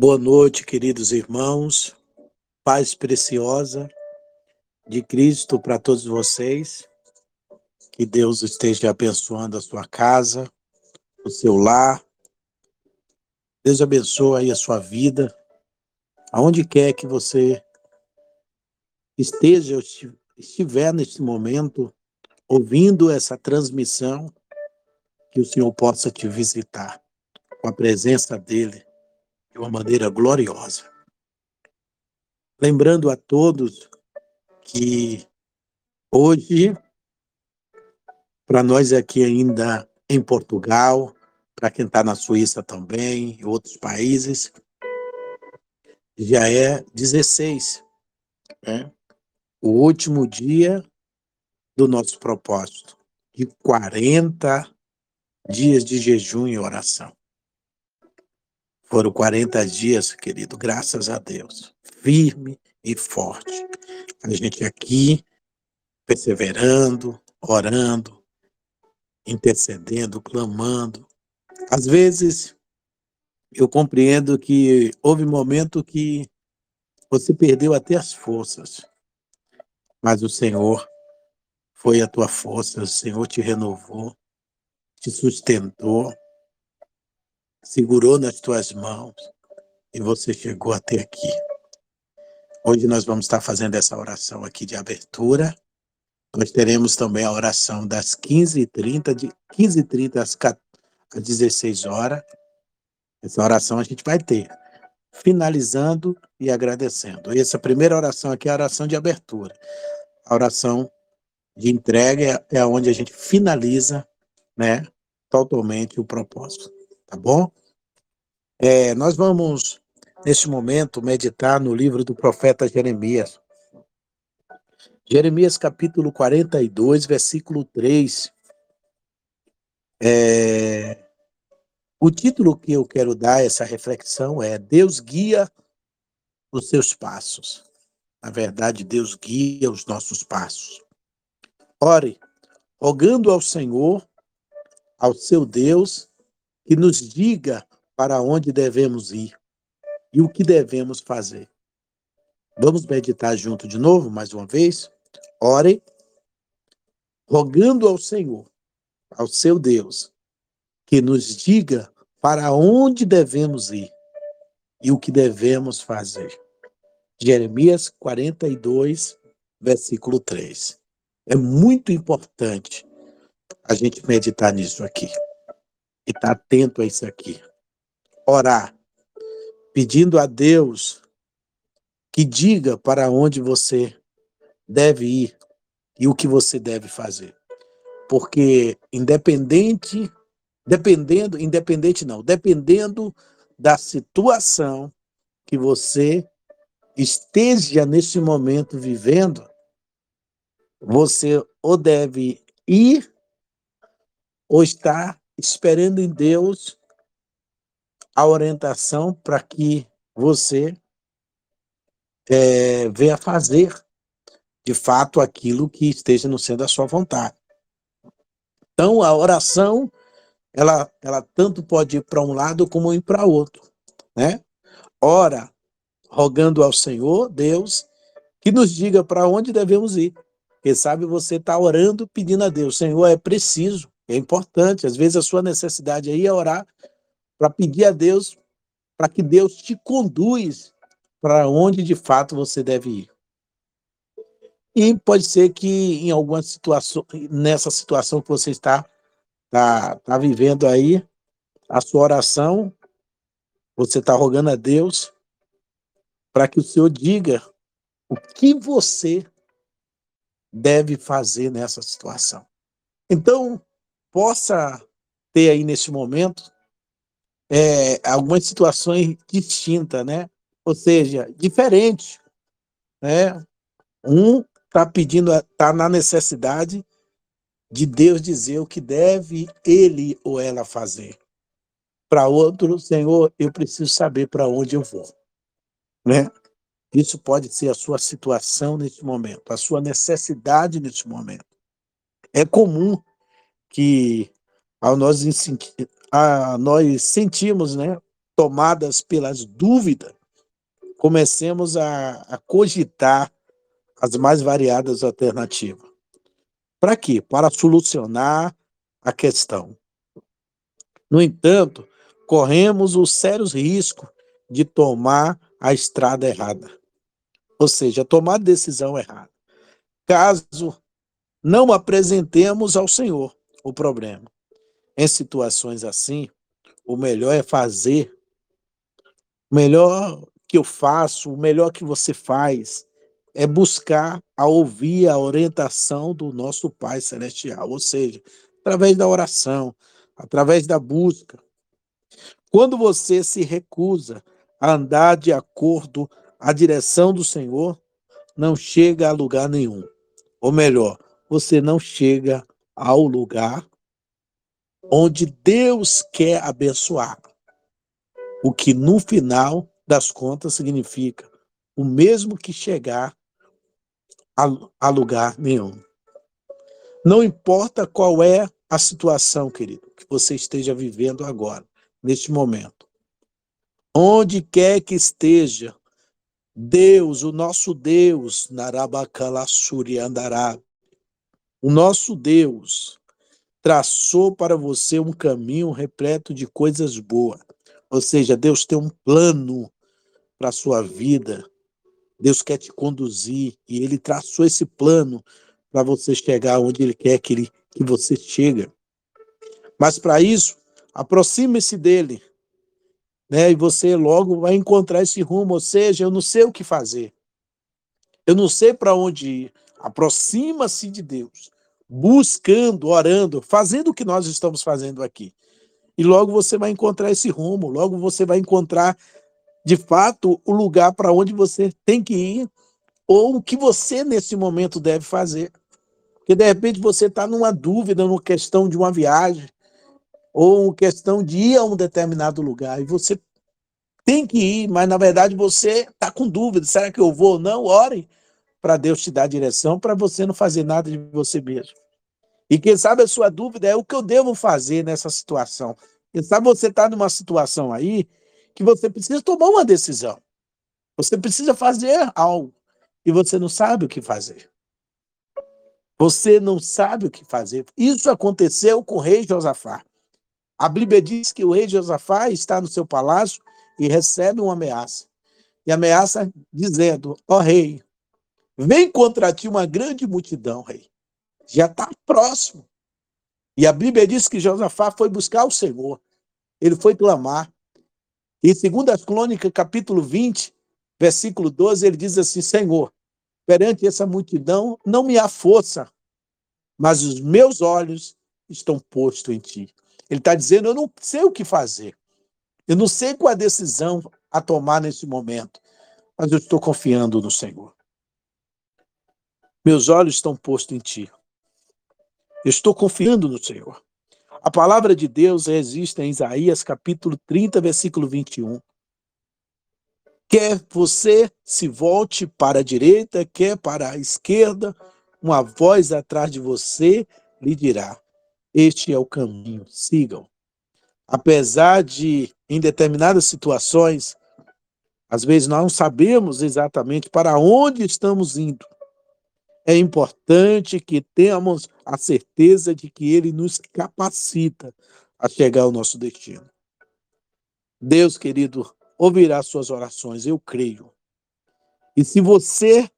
Boa noite, queridos irmãos. Paz preciosa de Cristo para todos vocês. Que Deus esteja abençoando a sua casa, o seu lar. Deus abençoe aí a sua vida. Aonde quer que você esteja, estiver neste momento, ouvindo essa transmissão, que o Senhor possa te visitar com a presença dEle de uma maneira gloriosa. Lembrando a todos que hoje, para nós aqui ainda em Portugal, para quem está na Suíça também, e outros países, já é 16, né? o último dia do nosso propósito, de 40 dias de jejum e oração. Foram 40 dias, querido, graças a Deus, firme e forte. A gente aqui, perseverando, orando, intercedendo, clamando. Às vezes, eu compreendo que houve momento que você perdeu até as forças, mas o Senhor foi a tua força, o Senhor te renovou, te sustentou, segurou nas tuas mãos e você chegou até aqui. Hoje nós vamos estar fazendo essa oração aqui de abertura. Nós teremos também a oração das 15h30, de 15h30 às 16 horas. Essa oração a gente vai ter, finalizando e agradecendo. E essa primeira oração aqui é a oração de abertura. A oração de entrega é onde a gente finaliza, né, totalmente o propósito tá bom? É, nós vamos, neste momento, meditar no livro do profeta Jeremias. Jeremias capítulo 42, versículo 3. É, o título que eu quero dar a essa reflexão é Deus guia os seus passos. Na verdade, Deus guia os nossos passos. Ore, rogando ao Senhor, ao seu Deus, que nos diga para onde devemos ir e o que devemos fazer. Vamos meditar junto de novo, mais uma vez? Ore, rogando ao Senhor, ao seu Deus, que nos diga para onde devemos ir e o que devemos fazer. Jeremias 42, versículo 3. É muito importante a gente meditar nisso aqui e estar tá atento a isso aqui. Orar, pedindo a Deus que diga para onde você deve ir e o que você deve fazer. Porque independente, dependendo, independente não, dependendo da situação que você esteja nesse momento vivendo, você ou deve ir ou estar esperando em Deus a orientação para que você é, venha fazer de fato aquilo que esteja no centro da sua vontade. Então, a oração, ela, ela tanto pode ir para um lado como ir para outro, né? Ora, rogando ao Senhor, Deus, que nos diga para onde devemos ir. Quem sabe você está orando, pedindo a Deus, Senhor, é preciso é importante. Às vezes a sua necessidade aí é orar para pedir a Deus para que Deus te conduz para onde de fato você deve ir. E pode ser que em alguma situação, nessa situação que você está, está, está vivendo aí, a sua oração, você está rogando a Deus para que o Senhor diga o que você deve fazer nessa situação. Então, possa ter aí nesse momento é, algumas situações distintas, né? Ou seja, diferentes, né? Um está pedindo, está na necessidade de Deus dizer o que deve ele ou ela fazer. Para outro, Senhor, eu preciso saber para onde eu vou, né? Isso pode ser a sua situação nesse momento, a sua necessidade nesse momento. É comum que ao nós, a, nós sentimos né, tomadas pelas dúvidas, comecemos a, a cogitar as mais variadas alternativas. Para quê? Para solucionar a questão. No entanto, corremos os sérios riscos de tomar a estrada errada. Ou seja, tomar decisão errada. Caso não apresentemos ao Senhor o problema. Em situações assim, o melhor é fazer, o melhor que eu faço, o melhor que você faz, é buscar a ouvir a orientação do nosso Pai Celestial, ou seja, através da oração, através da busca. Quando você se recusa a andar de acordo à direção do Senhor, não chega a lugar nenhum. Ou melhor, você não chega ao lugar onde Deus quer abençoar. O que no final das contas significa o mesmo que chegar a, lugar nenhum. Não importa qual é a situação, querido, que você esteja vivendo agora, neste momento. Onde quer que esteja, Deus, o nosso Deus, Narabakalassuri andará, o nosso Deus traçou para você um caminho repleto de coisas boas. Ou seja, Deus tem um plano para a sua vida. Deus quer te conduzir e ele traçou esse plano para você chegar onde ele quer que, ele, que você chegue. Mas para isso, aproxime-se dele, né? E você logo vai encontrar esse rumo, ou seja, eu não sei o que fazer. Eu não sei para onde ir. Aproxima-se de Deus, buscando, orando, fazendo o que nós estamos fazendo aqui. E logo você vai encontrar esse rumo, logo você vai encontrar de fato o lugar para onde você tem que ir ou o que você nesse momento deve fazer. Porque de repente você está numa dúvida, numa questão de uma viagem, ou uma questão de ir a um determinado lugar, e você tem que ir, mas na verdade você está com dúvida: será que eu vou ou não? Ore para Deus te dar direção, para você não fazer nada de você mesmo. E quem sabe a sua dúvida é o que eu devo fazer nessa situação. Quem sabe você está numa situação aí que você precisa tomar uma decisão. Você precisa fazer algo e você não sabe o que fazer. Você não sabe o que fazer. Isso aconteceu com o rei Josafá. A Bíblia diz que o rei Josafá está no seu palácio e recebe uma ameaça. E ameaça dizendo: Ó oh, rei, vem contra ti uma grande multidão, rei. Já está próximo. E a Bíblia diz que Josafá foi buscar o Senhor. Ele foi clamar. E segundo as Crônicas, capítulo 20, versículo 12, ele diz assim: Senhor, perante essa multidão não me há força, mas os meus olhos estão postos em ti. Ele está dizendo: eu não sei o que fazer. Eu não sei qual a decisão a tomar nesse momento, mas eu estou confiando no Senhor. Meus olhos estão postos em Ti. Eu estou confiando no Senhor. A palavra de Deus existe em Isaías capítulo 30, versículo 21. Quer você se volte para a direita, quer para a esquerda, uma voz atrás de você lhe dirá: Este é o caminho, sigam. Apesar de em determinadas situações, às vezes nós não sabemos exatamente para onde estamos indo. É importante que tenhamos a certeza de que Ele nos capacita a chegar ao nosso destino. Deus, querido, ouvirá suas orações, eu creio. E se você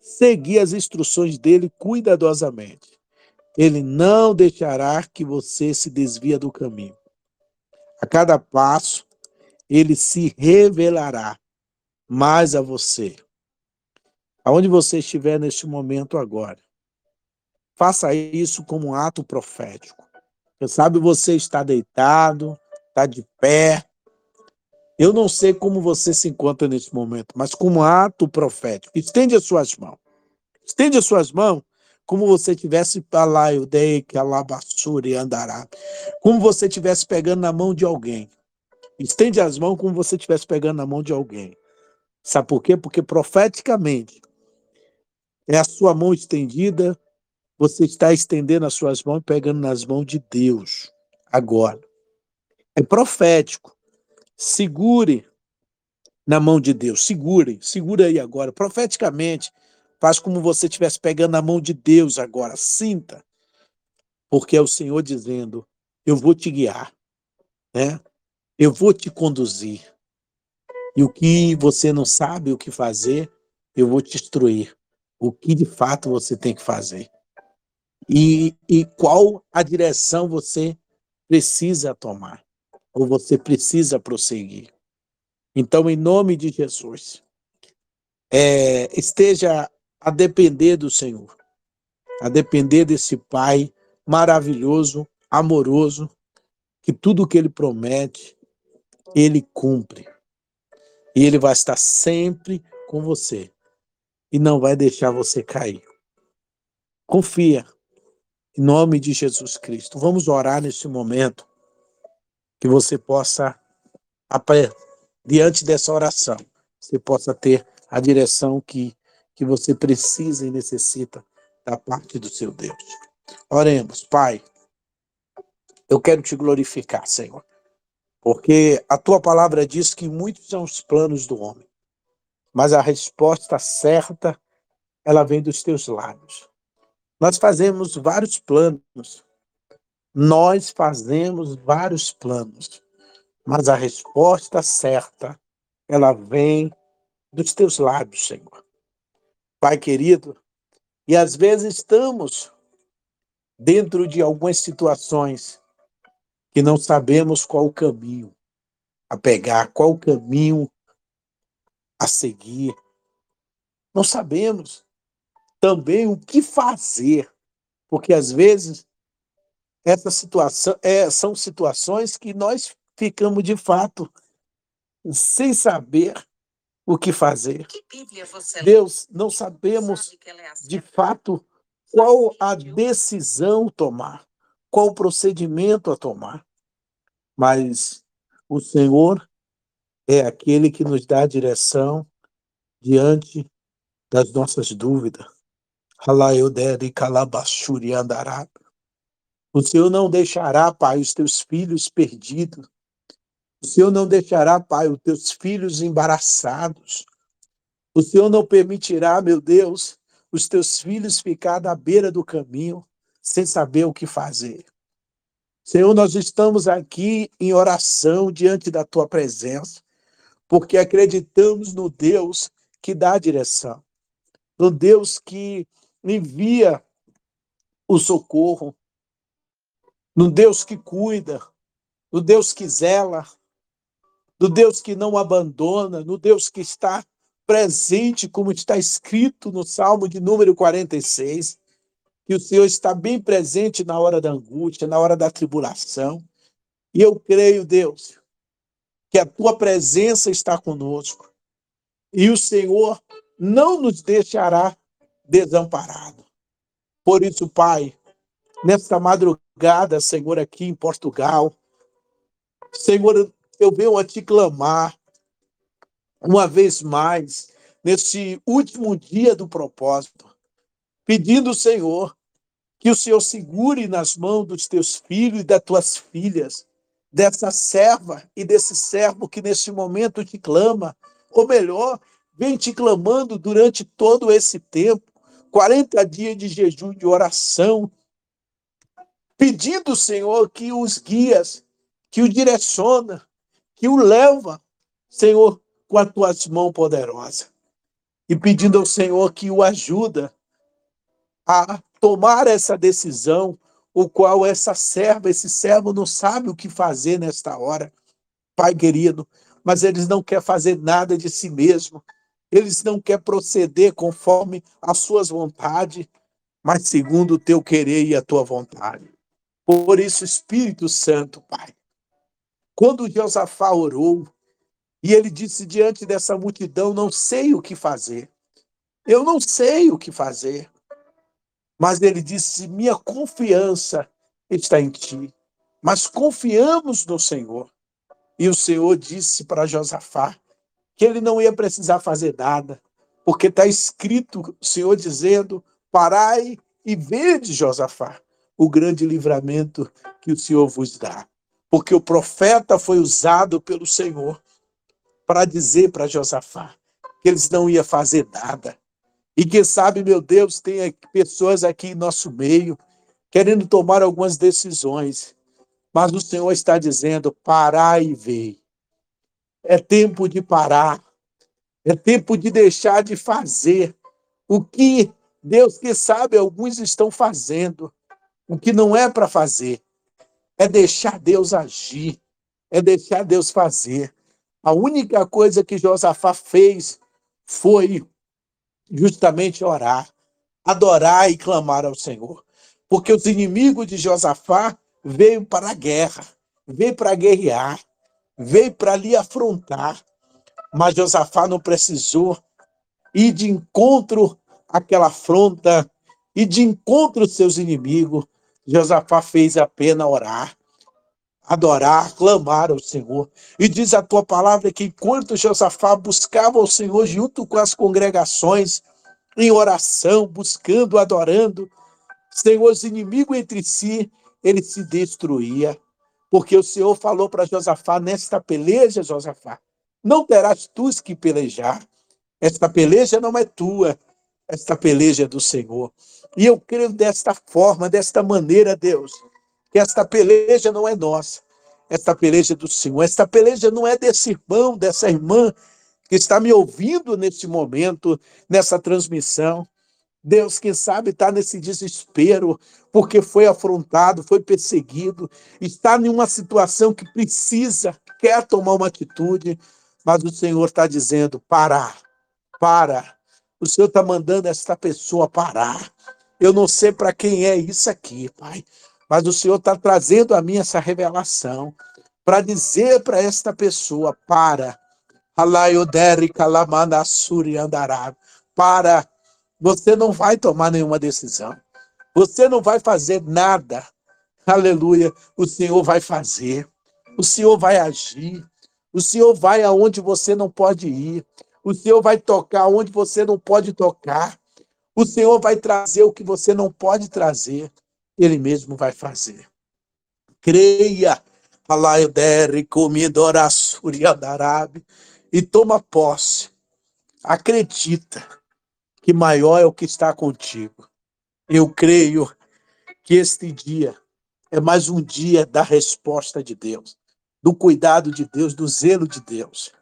seguir as instruções dele cuidadosamente, ele não deixará que você se desvia do caminho. A cada passo, ele se revelará mais a você. Aonde você estiver neste momento agora, faça isso como um ato profético. Quem sabe você está deitado, está de pé. Eu não sei como você se encontra nesse momento, mas como ato profético, estende as suas mãos. Estende as suas mãos como você tivesse dei que e andará. Como você estivesse pegando na mão de alguém. Estende as mãos como você estivesse pegando na mão de alguém. Sabe por quê? Porque profeticamente é a sua mão estendida, você está estendendo as suas mãos e pegando nas mãos de Deus agora. É profético. Segure na mão de Deus. Segure, segura aí agora. Profeticamente, faz como você estivesse pegando na mão de Deus agora. Sinta. Porque é o Senhor dizendo: Eu vou te guiar, né? Eu vou te conduzir. E o que você não sabe o que fazer, eu vou te instruir. O que de fato você tem que fazer. E, e qual a direção você precisa tomar, ou você precisa prosseguir. Então, em nome de Jesus, é, esteja a depender do Senhor, a depender desse Pai maravilhoso, amoroso, que tudo que Ele promete, Ele cumpre. E Ele vai estar sempre com você e não vai deixar você cair. Confia, em nome de Jesus Cristo. Vamos orar nesse momento, que você possa diante dessa oração, você possa ter a direção que, que você precisa e necessita da parte do seu Deus. Oremos, Pai. Eu quero te glorificar, Senhor, porque a tua palavra diz que muitos são os planos do homem, mas a resposta certa ela vem dos teus lábios. Nós fazemos vários planos. Nós fazemos vários planos mas a resposta certa, ela vem dos teus lábios, Senhor. Pai querido, e às vezes estamos dentro de algumas situações que não sabemos qual caminho a pegar, qual caminho a seguir. Não sabemos também o que fazer, porque às vezes essa situação é, são situações que nós ficamos de fato sem saber o que fazer. Deus, não sabemos é de fato qual a decisão tomar, qual o procedimento a tomar. Mas o Senhor é aquele que nos dá direção diante das nossas dúvidas. O Senhor não deixará, Pai, os teus filhos perdidos. O Senhor não deixará, Pai, os teus filhos embaraçados. O Senhor não permitirá, meu Deus, os teus filhos ficar na beira do caminho sem saber o que fazer. Senhor, nós estamos aqui em oração diante da tua presença, porque acreditamos no Deus que dá direção, no Deus que envia o socorro, no Deus que cuida, no Deus que zela, do Deus que não abandona, no Deus que está presente, como está escrito no Salmo de número 46, que o Senhor está bem presente na hora da angústia, na hora da tribulação. E eu creio, Deus, que a tua presença está conosco e o Senhor não nos deixará desamparado. Por isso, Pai, nesta madrugada, Senhor, aqui em Portugal, Senhor, eu venho a te clamar uma vez mais, nesse último dia do propósito, pedindo, Senhor, que o Senhor segure nas mãos dos teus filhos e das tuas filhas, dessa serva e desse servo que nesse momento te clama, ou melhor, vem te clamando durante todo esse tempo, 40 dias de jejum de oração, pedindo, Senhor, que os guias, que o direciona, que o leva, Senhor, com as tuas mãos poderosas. E pedindo ao Senhor que o ajuda a tomar essa decisão, o qual essa serva, esse servo não sabe o que fazer nesta hora. Pai querido, mas eles não querem fazer nada de si mesmo. Eles não querem proceder conforme as suas vontades, mas segundo o teu querer e a tua vontade. Por isso, Espírito Santo, Pai, quando Josafá orou, e ele disse diante dessa multidão: Não sei o que fazer. Eu não sei o que fazer. Mas ele disse: Minha confiança está em ti. Mas confiamos no Senhor. E o Senhor disse para Josafá que ele não ia precisar fazer nada, porque está escrito o Senhor dizendo: Parai e vede, Josafá, o grande livramento que o Senhor vos dá. porque o profeta foi usado pelo Senhor para dizer para Josafá que eles não iam fazer nada. E quem sabe, meu Deus, tem pessoas aqui em nosso meio querendo tomar algumas decisões, mas o Senhor está dizendo: parar e ver. É tempo de parar, é tempo de deixar de fazer o que Deus, que sabe, alguns estão fazendo, o que não é para fazer. É deixar Deus agir, é deixar Deus fazer. A única coisa que Josafá fez foi justamente orar, adorar e clamar ao Senhor. Porque os inimigos de Josafá veio para a guerra, veio para guerrear, veio para lhe afrontar. Mas Josafá não precisou ir de encontro àquela afronta, e de encontro aos seus inimigos. Josafá fez apenas orar, adorar, clamar ao Senhor. E diz a tua palavra que enquanto Josafá buscava o Senhor junto com as congregações, em oração, buscando, adorando, Senhor, os inimigos entre si, ele se destruía. Porque o Senhor falou para Josafá, nesta peleja, Josafá, não terás tu que pelejar. Esta peleja não é tua, esta peleja é do Senhor. E eu creio desta forma, desta maneira, Deus, esta peleja não é nossa, esta peleja é do Senhor, esta peleja não é desse irmão, dessa irmã que está me ouvindo neste momento, nessa transmissão. Deus, quem sabe, está nesse desespero, porque foi afrontado, foi perseguido, está em uma situação que precisa, quer tomar uma atitude, mas o Senhor está dizendo: parar, para. O Senhor está mandando esta pessoa parar. Eu não sei para quem é isso aqui, Pai, mas o Senhor está trazendo a mim essa revelação para dizer para esta pessoa: para. Para. Você não vai tomar nenhuma decisão. Você não vai fazer nada. Aleluia. O Senhor vai fazer. O Senhor vai agir. O Senhor vai aonde você não pode ir. O Senhor vai tocar onde você não pode tocar. O Senhor vai trazer o que você não pode trazer. Ele mesmo vai fazer. Creia, e toma posse. Acredita que maior é o que está contigo. Eu creio que este dia é mais um dia da resposta de Deus, do cuidado de Deus, do zelo de Deus.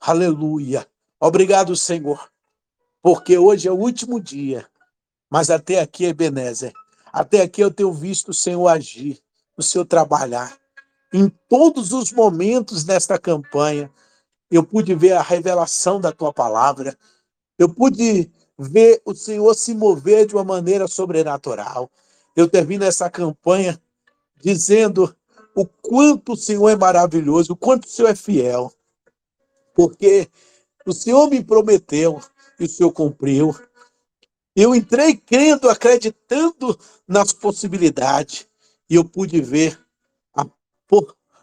Aleluia. Obrigado, Senhor, porque hoje é o último dia, mas até aqui, Ebenezer, até aqui eu tenho visto o Senhor agir, o Senhor trabalhar. Em todos os momentos nesta campanha, eu pude ver a revelação da tua palavra, eu pude ver o Senhor se mover de uma maneira sobrenatural. Eu termino essa campanha dizendo o quanto o Senhor é maravilhoso, o quanto o Senhor é fiel, porque o Senhor me prometeu e o Senhor cumpriu. Eu entrei crendo, acreditando nas possibilidades, e eu pude ver a,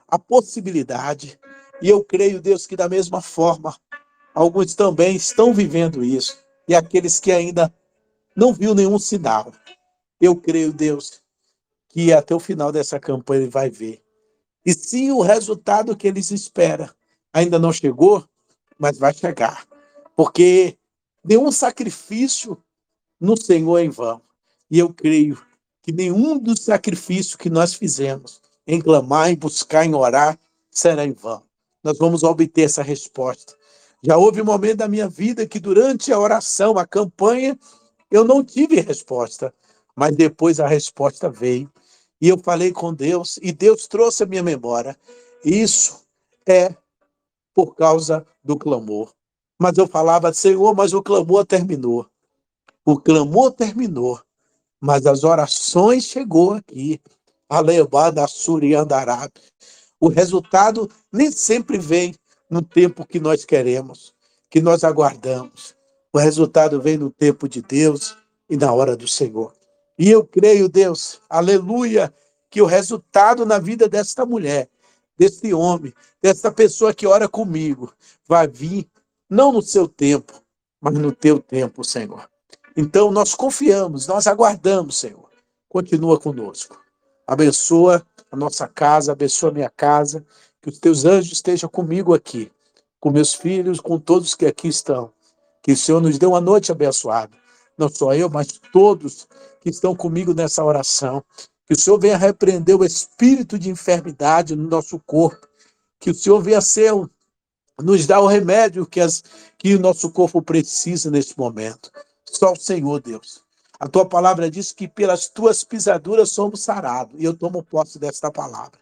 a possibilidade. E eu creio, Deus, que da mesma forma, alguns também estão vivendo isso. E aqueles que ainda não viu nenhum sinal. Eu creio, Deus, que até o final dessa campanha ele vai ver. E se o resultado que eles esperam ainda não chegou, mas vai chegar. Porque nenhum sacrifício no Senhor em vão. E eu creio que nenhum dos sacrifícios que nós fizemos em clamar, em buscar, em orar, será em vão. Nós vamos obter essa resposta. Já houve um momento da minha vida que durante a oração, a campanha, eu não tive resposta, mas depois a resposta veio. E eu falei com Deus e Deus trouxe a minha memória. Isso é por causa do clamor. Mas eu falava, Senhor, mas o clamor terminou. O clamor terminou, mas as orações chegou aqui. Alebada Suriandarab. O resultado nem sempre vem no tempo que nós queremos, que nós aguardamos. O resultado vem no tempo de Deus e na hora do Senhor. E eu creio, Deus, aleluia, que o resultado na vida desta mulher, desse homem, dessa pessoa que ora comigo, vai vir não no seu tempo, mas no teu tempo, Senhor. Então, nós confiamos, nós aguardamos, Senhor. Continua conosco. Abençoa a nossa casa, abençoa a minha casa, que os teus anjos estejam comigo aqui, com meus filhos, com todos que aqui estão. Que o Senhor nos dê uma noite abençoada. Não só eu, mas todos que estão comigo nessa oração. Que o Senhor venha repreender o espírito de enfermidade no nosso corpo. Que o Senhor venha ser, nos dar o remédio que, as, que o nosso corpo precisa nesse momento. Só o Senhor, Deus. A tua palavra diz que pelas tuas pisaduras somos sarados. E eu tomo posse desta palavra.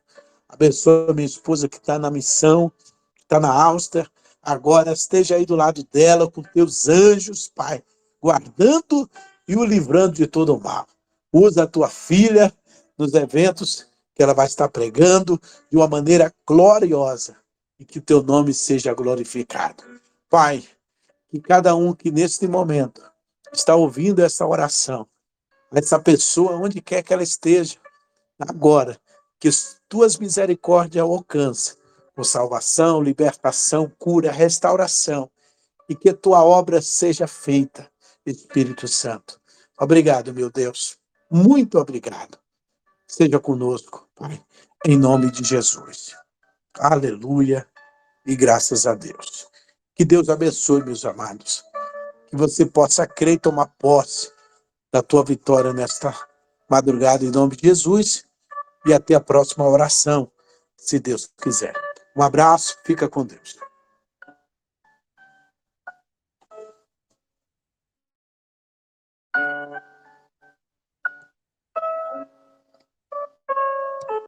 Abençoa minha esposa que está na missão, que está na Áustria. Agora esteja aí do lado dela com teus anjos, Pai, guardando e o livrando de todo o mal. Usa a tua filha nos eventos que ela vai estar pregando de uma maneira gloriosa e que o teu nome seja glorificado. Pai, que cada um que neste momento está ouvindo essa oração, essa pessoa, onde quer que ela esteja, agora, que tuas misericórdias alcancem com salvação, libertação, cura, restauração, e que tua obra seja feita, Espírito Santo. Obrigado, meu Deus. Muito obrigado. Seja conosco, Pai, em nome de Jesus. Aleluia e graças a Deus. Que Deus abençoe, meus amados. Que você possa crer e tomar posse da tua vitória nesta madrugada, em nome de Jesus. E até a próxima oração, se Deus quiser. Um abraço, fica com Deus.